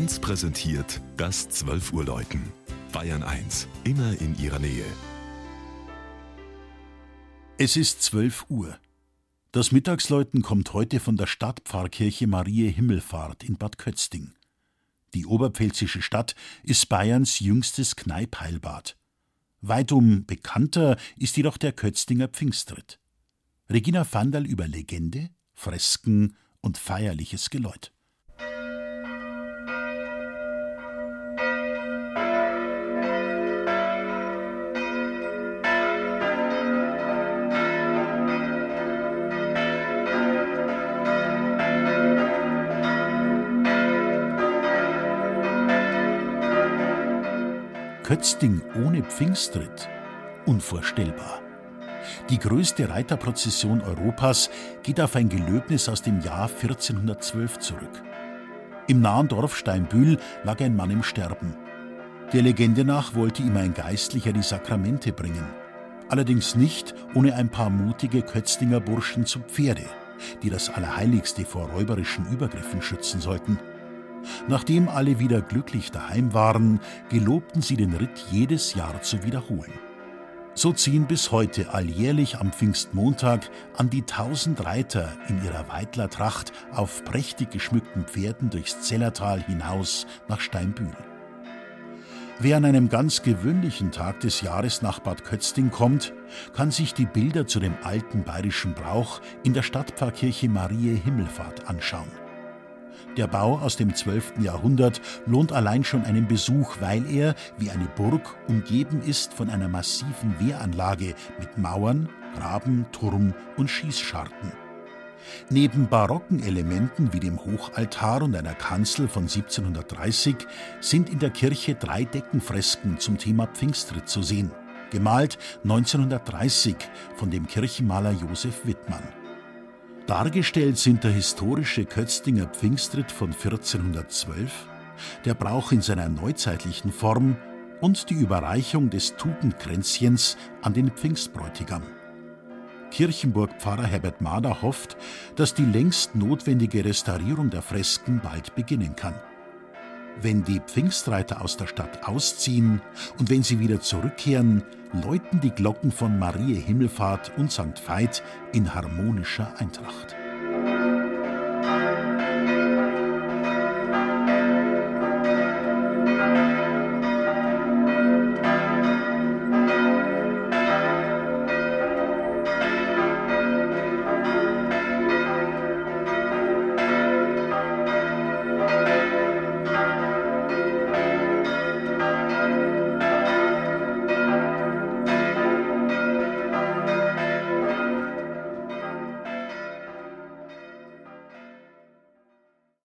1 präsentiert das 12 Uhr Läuten. Bayern 1, immer in ihrer Nähe. Es ist 12 Uhr. Das Mittagsläuten kommt heute von der Stadtpfarrkirche Marie Himmelfahrt in Bad Kötzting. Die oberpfälzische Stadt ist Bayerns jüngstes Kneipheilbad. Weitum bekannter ist jedoch der Kötztinger Pfingstritt. Regina Vandal über Legende, Fresken und feierliches Geläut. Kötzting ohne Pfingstritt? Unvorstellbar. Die größte Reiterprozession Europas geht auf ein Gelöbnis aus dem Jahr 1412 zurück. Im nahen Dorf Steinbühl lag ein Mann im Sterben. Der Legende nach wollte ihm ein Geistlicher die Sakramente bringen. Allerdings nicht ohne ein paar mutige Kötzlinger Burschen zu Pferde, die das Allerheiligste vor räuberischen Übergriffen schützen sollten. Nachdem alle wieder glücklich daheim waren, gelobten sie den Ritt jedes Jahr zu wiederholen. So ziehen bis heute alljährlich am Pfingstmontag an die tausend Reiter in ihrer Weidlertracht auf prächtig geschmückten Pferden durchs Zellertal hinaus nach Steinbühl. Wer an einem ganz gewöhnlichen Tag des Jahres nach Bad Kötzting kommt, kann sich die Bilder zu dem alten bayerischen Brauch in der Stadtpfarrkirche Marie Himmelfahrt anschauen. Der Bau aus dem 12. Jahrhundert lohnt allein schon einen Besuch, weil er, wie eine Burg, umgeben ist von einer massiven Wehranlage mit Mauern, Graben, Turm und Schießscharten. Neben barocken Elementen wie dem Hochaltar und einer Kanzel von 1730 sind in der Kirche drei Deckenfresken zum Thema Pfingstritt zu sehen, gemalt 1930 von dem Kirchenmaler Josef Wittmann. Dargestellt sind der historische Kötztinger Pfingstritt von 1412, der Brauch in seiner neuzeitlichen Form und die Überreichung des Tugendkränzchens an den Pfingstbräutigam. Kirchenburgpfarrer Herbert Mader hofft, dass die längst notwendige Restaurierung der Fresken bald beginnen kann. Wenn die Pfingstreiter aus der Stadt ausziehen und wenn sie wieder zurückkehren, läuten die Glocken von Marie Himmelfahrt und St. Veit in harmonischer Eintracht.